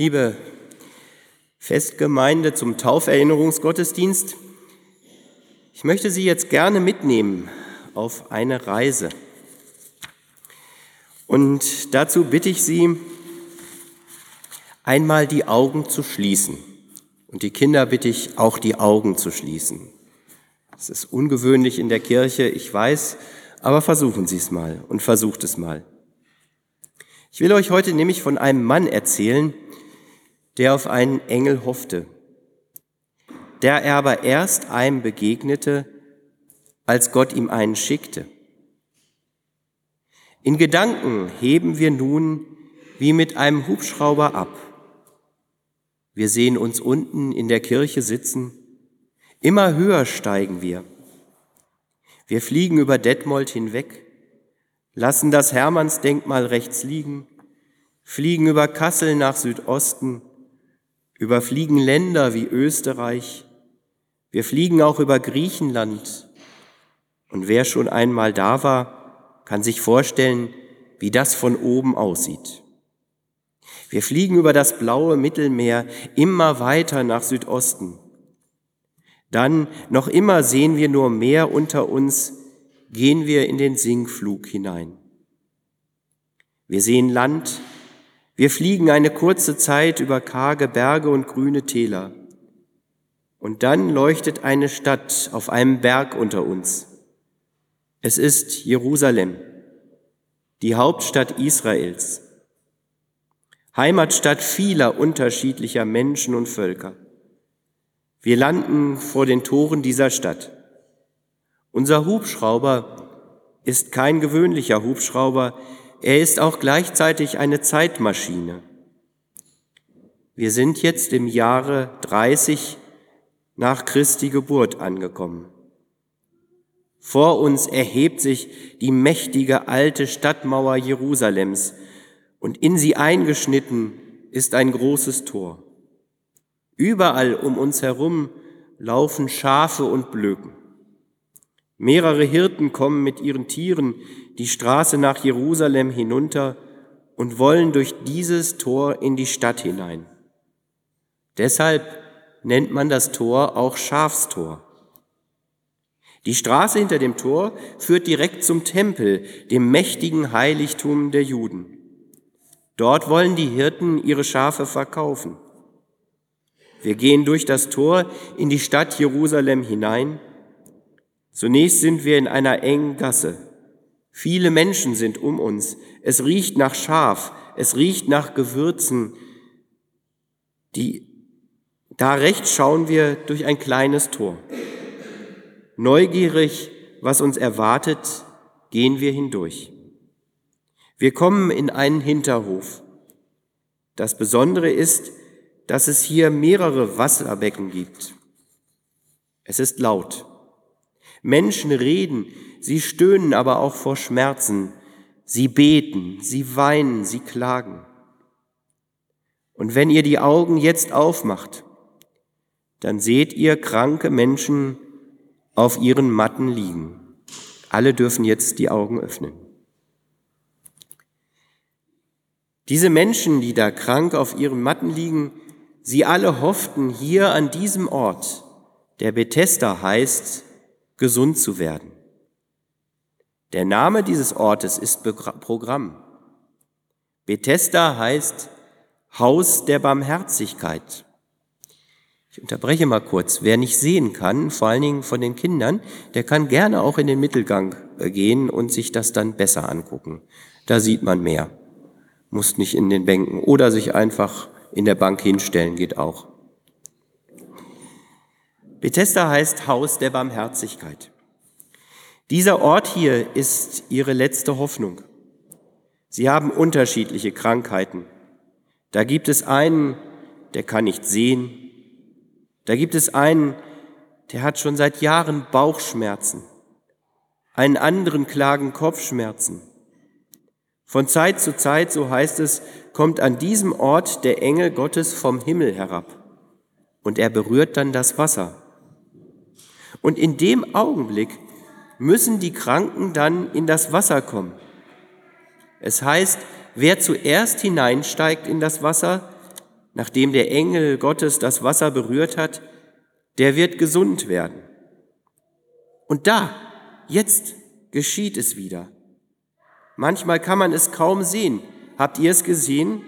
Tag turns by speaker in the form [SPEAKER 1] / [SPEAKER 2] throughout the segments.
[SPEAKER 1] Liebe Festgemeinde zum Tauferinnerungsgottesdienst, ich möchte Sie jetzt gerne mitnehmen auf eine Reise. Und dazu bitte ich Sie, einmal die Augen zu schließen. Und die Kinder bitte ich auch die Augen zu schließen. Es ist ungewöhnlich in der Kirche, ich weiß, aber versuchen Sie es mal und versucht es mal. Ich will euch heute nämlich von einem Mann erzählen, der auf einen Engel hoffte, der er aber erst einem begegnete, als Gott ihm einen schickte. In Gedanken heben wir nun wie mit einem Hubschrauber ab. Wir sehen uns unten in der Kirche sitzen, immer höher steigen wir. Wir fliegen über Detmold hinweg, lassen das Hermannsdenkmal rechts liegen, fliegen über Kassel nach Südosten, überfliegen Länder wie Österreich, wir fliegen auch über Griechenland. Und wer schon einmal da war, kann sich vorstellen, wie das von oben aussieht. Wir fliegen über das blaue Mittelmeer immer weiter nach Südosten. Dann, noch immer sehen wir nur Meer unter uns, gehen wir in den Sinkflug hinein. Wir sehen Land, wir fliegen eine kurze Zeit über karge Berge und grüne Täler. Und dann leuchtet eine Stadt auf einem Berg unter uns. Es ist Jerusalem, die Hauptstadt Israels, Heimatstadt vieler unterschiedlicher Menschen und Völker. Wir landen vor den Toren dieser Stadt. Unser Hubschrauber ist kein gewöhnlicher Hubschrauber, er ist auch gleichzeitig eine Zeitmaschine. Wir sind jetzt im Jahre 30 nach Christi Geburt angekommen. Vor uns erhebt sich die mächtige alte Stadtmauer Jerusalems und in sie eingeschnitten ist ein großes Tor. Überall um uns herum laufen Schafe und Blöken. Mehrere Hirten kommen mit ihren Tieren die Straße nach Jerusalem hinunter und wollen durch dieses Tor in die Stadt hinein. Deshalb nennt man das Tor auch Schafstor. Die Straße hinter dem Tor führt direkt zum Tempel, dem mächtigen Heiligtum der Juden. Dort wollen die Hirten ihre Schafe verkaufen. Wir gehen durch das Tor in die Stadt Jerusalem hinein. Zunächst sind wir in einer engen Gasse. Viele Menschen sind um uns. Es riecht nach Schaf, es riecht nach Gewürzen. Die, da rechts schauen wir durch ein kleines Tor. Neugierig, was uns erwartet, gehen wir hindurch. Wir kommen in einen Hinterhof. Das Besondere ist, dass es hier mehrere Wasserbecken gibt. Es ist laut. Menschen reden, sie stöhnen aber auch vor Schmerzen. Sie beten, sie weinen, sie klagen. Und wenn ihr die Augen jetzt aufmacht, dann seht ihr kranke Menschen auf ihren Matten liegen. Alle dürfen jetzt die Augen öffnen. Diese Menschen, die da krank auf ihren Matten liegen, Sie alle hofften hier an diesem Ort, der Bethesda heißt, gesund zu werden. Der Name dieses Ortes ist Programm. Bethesda heißt Haus der Barmherzigkeit. Ich unterbreche mal kurz. Wer nicht sehen kann, vor allen Dingen von den Kindern, der kann gerne auch in den Mittelgang äh, gehen und sich das dann besser angucken. Da sieht man mehr. Muss nicht in den Bänken oder sich einfach in der Bank hinstellen, geht auch. Bethesda heißt Haus der Barmherzigkeit. Dieser Ort hier ist ihre letzte Hoffnung. Sie haben unterschiedliche Krankheiten. Da gibt es einen, der kann nicht sehen. Da gibt es einen, der hat schon seit Jahren Bauchschmerzen. Einen anderen klagen Kopfschmerzen. Von Zeit zu Zeit, so heißt es, kommt an diesem Ort der Engel Gottes vom Himmel herab und er berührt dann das Wasser. Und in dem Augenblick müssen die Kranken dann in das Wasser kommen. Es heißt, wer zuerst hineinsteigt in das Wasser, nachdem der Engel Gottes das Wasser berührt hat, der wird gesund werden. Und da, jetzt geschieht es wieder. Manchmal kann man es kaum sehen. Habt ihr es gesehen?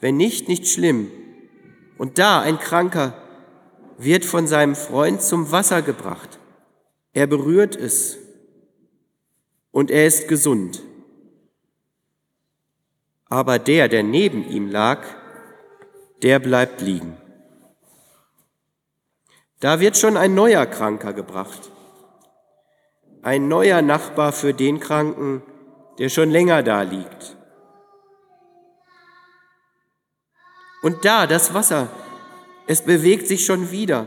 [SPEAKER 1] Wenn nicht, nicht schlimm. Und da ein Kranker wird von seinem Freund zum Wasser gebracht. Er berührt es und er ist gesund. Aber der, der neben ihm lag, der bleibt liegen. Da wird schon ein neuer Kranker gebracht. Ein neuer Nachbar für den Kranken, der schon länger da liegt. Und da das Wasser, es bewegt sich schon wieder.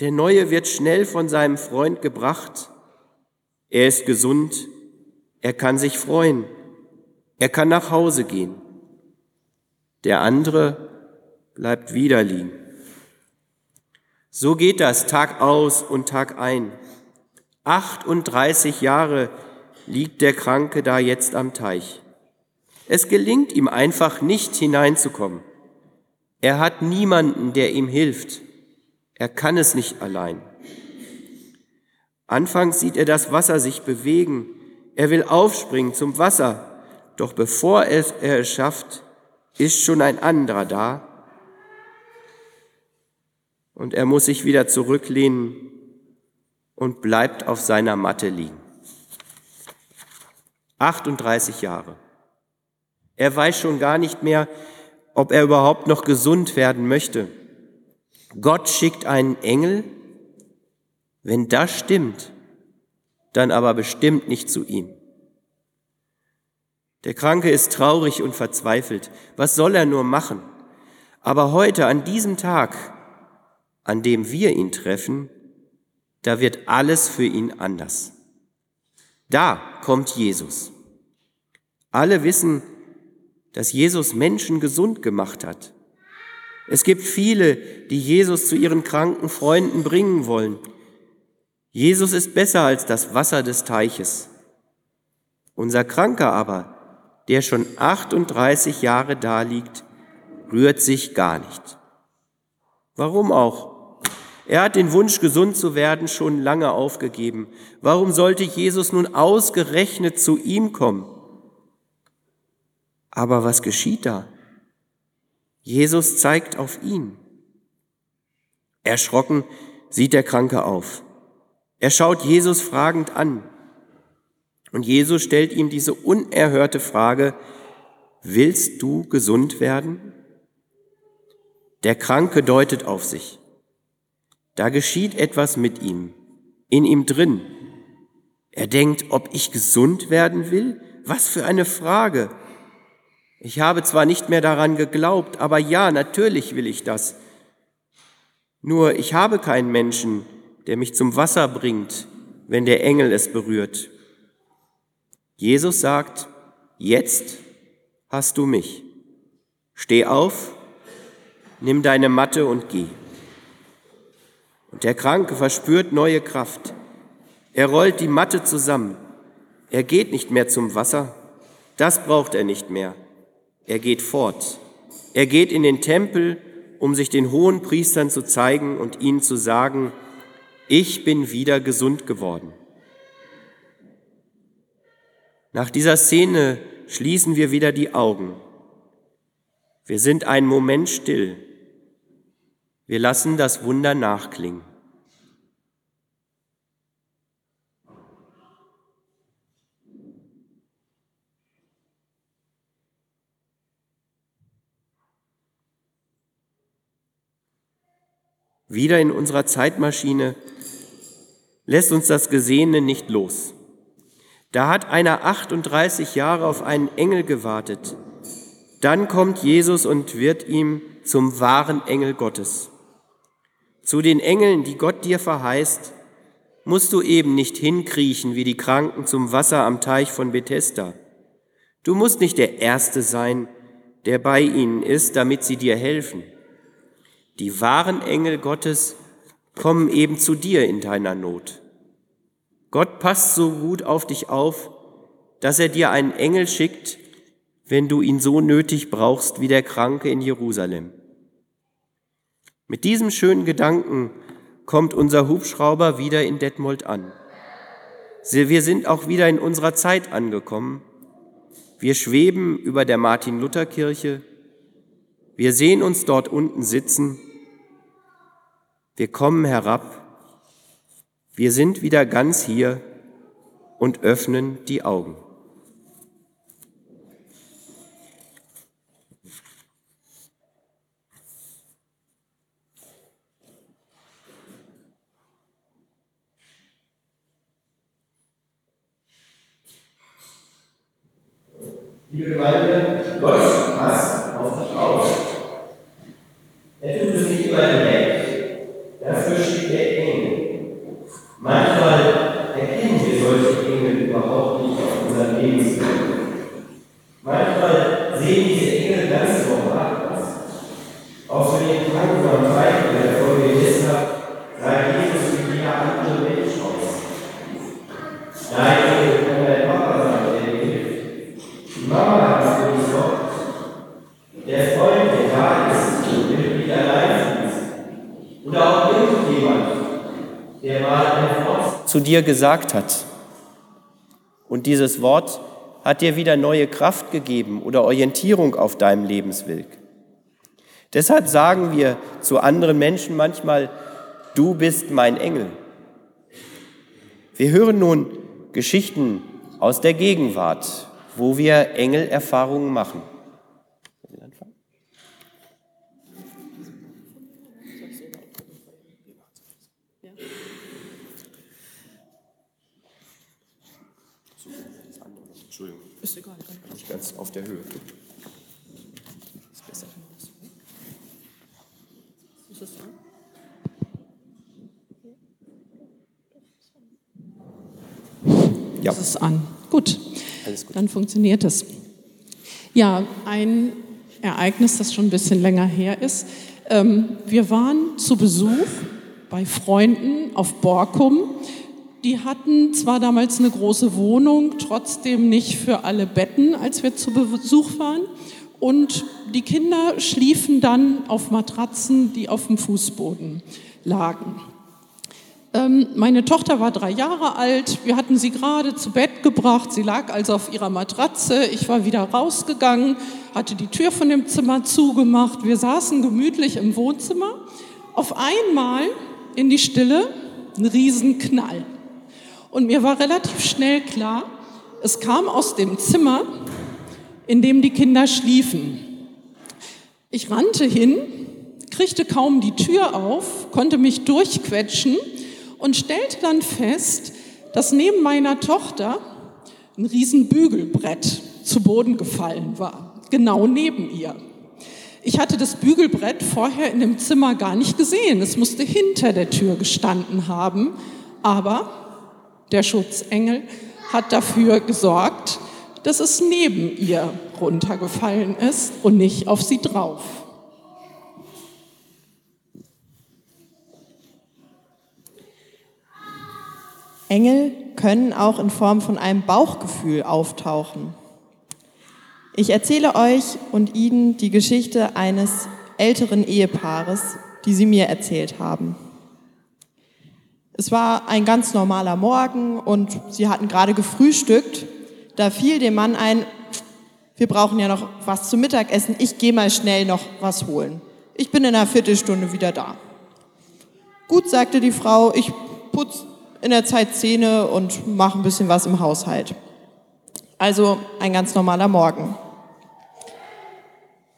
[SPEAKER 1] Der Neue wird schnell von seinem Freund gebracht. Er ist gesund, er kann sich freuen, er kann nach Hause gehen. Der andere bleibt wieder liegen. So geht das Tag aus und Tag ein. 38 Jahre liegt der Kranke da jetzt am Teich. Es gelingt ihm einfach nicht hineinzukommen. Er hat niemanden, der ihm hilft. Er kann es nicht allein. Anfangs sieht er das Wasser sich bewegen. Er will aufspringen zum Wasser. Doch bevor er es schafft, ist schon ein anderer da. Und er muss sich wieder zurücklehnen und bleibt auf seiner Matte liegen. 38 Jahre. Er weiß schon gar nicht mehr, ob er überhaupt noch gesund werden möchte. Gott schickt einen Engel. Wenn das stimmt, dann aber bestimmt nicht zu ihm. Der Kranke ist traurig und verzweifelt. Was soll er nur machen? Aber heute, an diesem Tag, an dem wir ihn treffen, da wird alles für ihn anders. Da kommt Jesus. Alle wissen, dass Jesus Menschen gesund gemacht hat. Es gibt viele, die Jesus zu ihren kranken Freunden bringen wollen. Jesus ist besser als das Wasser des Teiches. Unser Kranker aber, der schon 38 Jahre da liegt, rührt sich gar nicht. Warum auch? Er hat den Wunsch, gesund zu werden, schon lange aufgegeben. Warum sollte Jesus nun ausgerechnet zu ihm kommen? Aber was geschieht da? Jesus zeigt auf ihn. Erschrocken sieht der Kranke auf. Er schaut Jesus fragend an. Und Jesus stellt ihm diese unerhörte Frage, willst du gesund werden? Der Kranke deutet auf sich. Da geschieht etwas mit ihm, in ihm drin. Er denkt, ob ich gesund werden will? Was für eine Frage. Ich habe zwar nicht mehr daran geglaubt, aber ja, natürlich will ich das. Nur ich habe keinen Menschen, der mich zum Wasser bringt, wenn der Engel es berührt. Jesus sagt, jetzt hast du mich. Steh auf, nimm deine Matte und geh. Und der Kranke verspürt neue Kraft. Er rollt die Matte zusammen. Er geht nicht mehr zum Wasser. Das braucht er nicht mehr. Er geht fort. Er geht in den Tempel, um sich den hohen Priestern zu zeigen und ihnen zu sagen, ich bin wieder gesund geworden. Nach dieser Szene schließen wir wieder die Augen. Wir sind einen Moment still. Wir lassen das Wunder nachklingen. Wieder in unserer Zeitmaschine lässt uns das Gesehene nicht los. Da hat einer 38 Jahre auf einen Engel gewartet. Dann kommt Jesus und wird ihm zum wahren Engel Gottes. Zu den Engeln, die Gott dir verheißt, musst du eben nicht hinkriechen wie die Kranken zum Wasser am Teich von Bethesda. Du musst nicht der Erste sein, der bei ihnen ist, damit sie dir helfen. Die wahren Engel Gottes kommen eben zu dir in deiner Not. Gott passt so gut auf dich auf, dass er dir einen Engel schickt, wenn du ihn so nötig brauchst wie der Kranke in Jerusalem. Mit diesem schönen Gedanken kommt unser Hubschrauber wieder in Detmold an. Wir sind auch wieder in unserer Zeit angekommen. Wir schweben über der Martin-Luther-Kirche. Wir sehen uns dort unten sitzen. Wir kommen herab. Wir sind wieder ganz hier und öffnen die Augen.
[SPEAKER 2] Liebe Gemeinde, Gott passt auf dich auf. Er tut es nicht immer direkt. Dafür steht der Engel. Manchmal erkennen wir solche Engel überhaupt nicht auf unserem Lebensweg. Manchmal sehen diese Engel ganz normal aus. Auch für den Kranken am Freitag, der vor mir ist, sagt Jesus wie jeder andere Mensch aus. Nein, Engel kann dein Papa sein, der dir hilft. Die Der Freund, der da
[SPEAKER 1] zu dir gesagt hat. Und dieses Wort hat dir wieder neue Kraft gegeben oder Orientierung auf deinem Lebensweg. Deshalb sagen wir zu anderen Menschen manchmal, du bist mein Engel. Wir hören nun Geschichten aus der Gegenwart, wo wir Engelerfahrungen machen. Entschuldigung. Ist egal. Nicht ganz auf der Höhe. Ist besser. Ist das an?
[SPEAKER 3] Ja. Das ist an. Gut. Dann funktioniert es. Ja, ein Ereignis, das schon ein bisschen länger her ist. Ähm, wir waren zu Besuch bei Freunden auf Borkum. Die hatten zwar damals eine große Wohnung, trotzdem nicht für alle Betten, als wir zu Besuch waren. Und die Kinder schliefen dann auf Matratzen, die auf dem Fußboden lagen. Ähm, meine Tochter war drei Jahre alt. Wir hatten sie gerade zu Bett gebracht. Sie lag also auf ihrer Matratze. Ich war wieder rausgegangen, hatte die Tür von dem Zimmer zugemacht. Wir saßen gemütlich im Wohnzimmer. Auf einmal in die Stille ein Riesenknall. Und mir war relativ schnell klar, es kam aus dem Zimmer, in dem die Kinder schliefen. Ich rannte hin, kriegte kaum die Tür auf, konnte mich durchquetschen und stellte dann fest, dass neben meiner Tochter ein riesen Bügelbrett zu Boden gefallen war, genau neben ihr. Ich hatte das Bügelbrett vorher in dem Zimmer gar nicht gesehen. Es musste hinter der Tür gestanden haben, aber der Schutzengel hat dafür gesorgt, dass es neben ihr runtergefallen ist und nicht auf sie drauf.
[SPEAKER 4] Engel können auch in Form von einem Bauchgefühl auftauchen. Ich erzähle euch und Ihnen die Geschichte eines älteren Ehepaares, die sie mir erzählt haben. Es war ein ganz normaler Morgen und sie hatten gerade gefrühstückt. Da fiel dem Mann ein, wir brauchen ja noch was zum Mittagessen, ich gehe mal schnell noch was holen. Ich bin in einer Viertelstunde wieder da. Gut, sagte die Frau, ich putz in der Zeit Zähne und mache ein bisschen was im Haushalt. Also ein ganz normaler Morgen.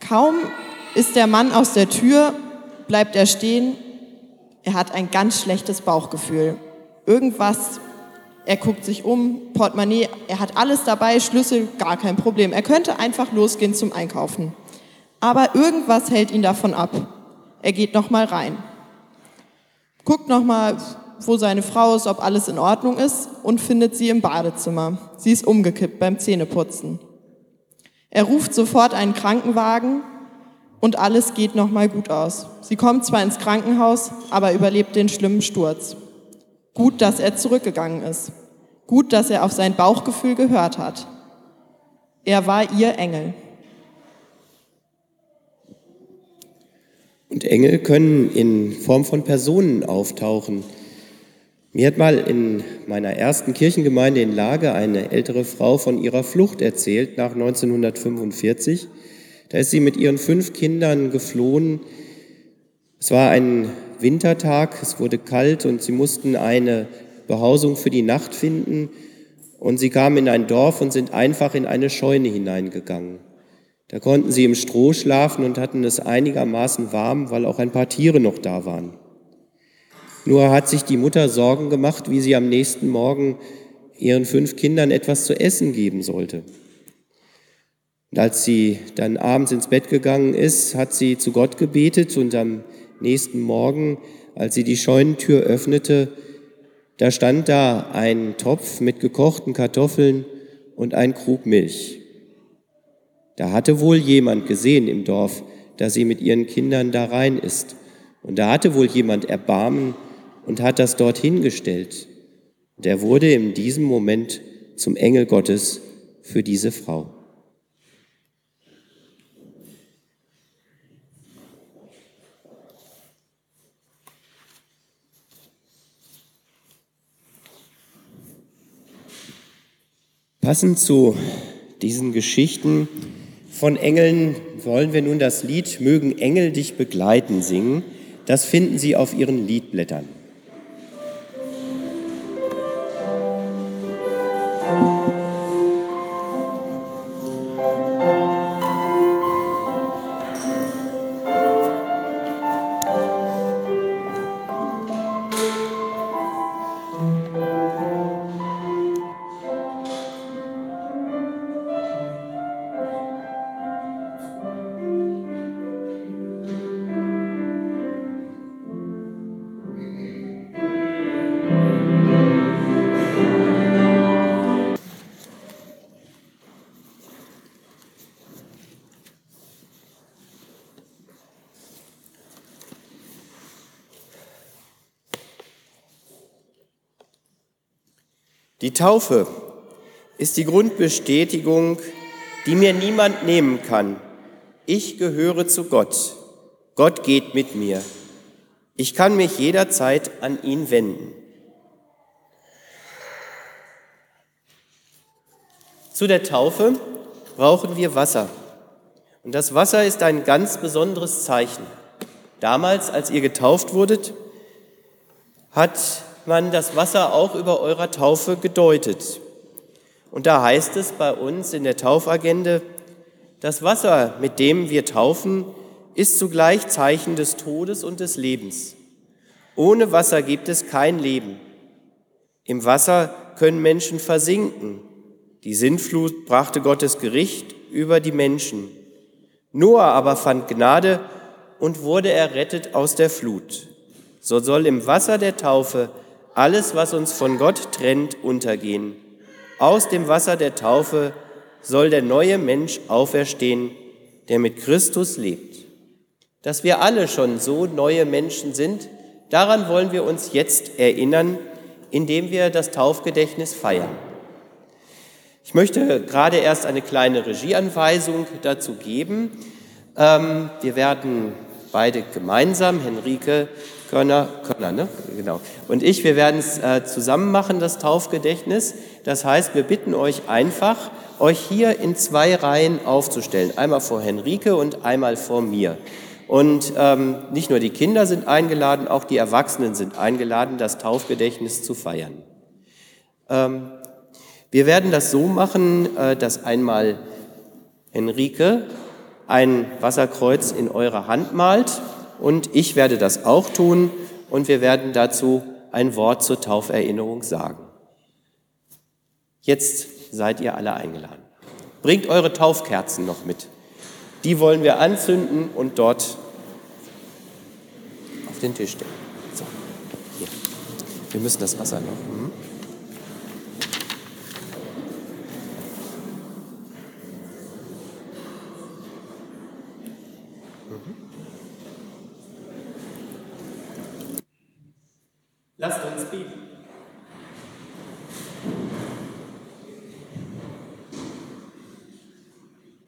[SPEAKER 4] Kaum ist der Mann aus der Tür, bleibt er stehen. Er hat ein ganz schlechtes Bauchgefühl. Irgendwas, er guckt sich um, Portemonnaie, er hat alles dabei, Schlüssel, gar kein Problem. Er könnte einfach losgehen zum Einkaufen. Aber irgendwas hält ihn davon ab. Er geht noch mal rein. Guckt noch mal, wo seine Frau ist, ob alles in Ordnung ist und findet sie im Badezimmer. Sie ist umgekippt beim Zähneputzen. Er ruft sofort einen Krankenwagen und alles geht nochmal gut aus. Sie kommt zwar ins Krankenhaus, aber überlebt den schlimmen Sturz. Gut, dass er zurückgegangen ist. Gut, dass er auf sein Bauchgefühl gehört hat. Er war ihr Engel.
[SPEAKER 1] Und Engel können in Form von Personen auftauchen. Mir hat mal in meiner ersten Kirchengemeinde in Lage eine ältere Frau von ihrer Flucht erzählt nach 1945. Da ist sie mit ihren fünf Kindern geflohen. Es war ein Wintertag, es wurde kalt und sie mussten eine Behausung für die Nacht finden. Und sie kamen in ein Dorf und sind einfach in eine Scheune hineingegangen. Da konnten sie im Stroh schlafen und hatten es einigermaßen warm, weil auch ein paar Tiere noch da waren. Nur hat sich die Mutter Sorgen gemacht, wie sie am nächsten Morgen ihren fünf Kindern etwas zu essen geben sollte. Und als sie dann abends ins Bett gegangen ist, hat sie zu Gott gebetet und am nächsten Morgen, als sie die Scheunentür öffnete, da stand da ein Topf mit gekochten Kartoffeln und ein Krug Milch. Da hatte wohl jemand gesehen im Dorf, dass sie mit ihren Kindern da rein ist. Und da hatte wohl jemand Erbarmen und hat das dorthin gestellt. Und er wurde in diesem Moment zum Engel Gottes für diese Frau. Passend zu diesen Geschichten von Engeln wollen wir nun das Lied Mögen Engel dich begleiten singen. Das finden Sie auf Ihren Liedblättern. Die Taufe ist die Grundbestätigung, die mir niemand nehmen kann. Ich gehöre zu Gott. Gott geht mit mir. Ich kann mich jederzeit an ihn wenden. Zu der Taufe brauchen wir Wasser. Und das Wasser ist ein ganz besonderes Zeichen. Damals, als ihr getauft wurdet, hat man das Wasser auch über eurer Taufe gedeutet. Und da heißt es bei uns in der Taufagende, das Wasser, mit dem wir taufen, ist zugleich Zeichen des Todes und des Lebens. Ohne Wasser gibt es kein Leben. Im Wasser können Menschen versinken. Die Sintflut brachte Gottes Gericht über die Menschen. Noah aber fand Gnade und wurde errettet aus der Flut. So soll im Wasser der Taufe alles, was uns von Gott trennt, untergehen. Aus dem Wasser der Taufe soll der neue Mensch auferstehen, der mit Christus lebt. Dass wir alle schon so neue Menschen sind, daran wollen wir uns jetzt erinnern, indem wir das Taufgedächtnis feiern. Ich möchte gerade erst eine kleine Regieanweisung dazu geben. Ähm, wir werden beide gemeinsam, Henrike Körner, Körner, ne? Genau. Und ich, wir werden es äh, zusammen machen, das Taufgedächtnis. Das heißt, wir bitten euch einfach, euch hier in zwei Reihen aufzustellen. Einmal vor Henrike und einmal vor mir. Und ähm, nicht nur die Kinder sind eingeladen, auch die Erwachsenen sind eingeladen, das Taufgedächtnis zu feiern. Ähm, wir werden das so machen, äh, dass einmal Henrike ein Wasserkreuz in eure Hand malt und ich werde das auch tun und wir werden dazu ein Wort zur Tauferinnerung sagen. Jetzt seid ihr alle eingeladen. Bringt eure Taufkerzen noch mit. Die wollen wir anzünden und dort auf den Tisch stellen. So, hier. Wir müssen das Wasser noch.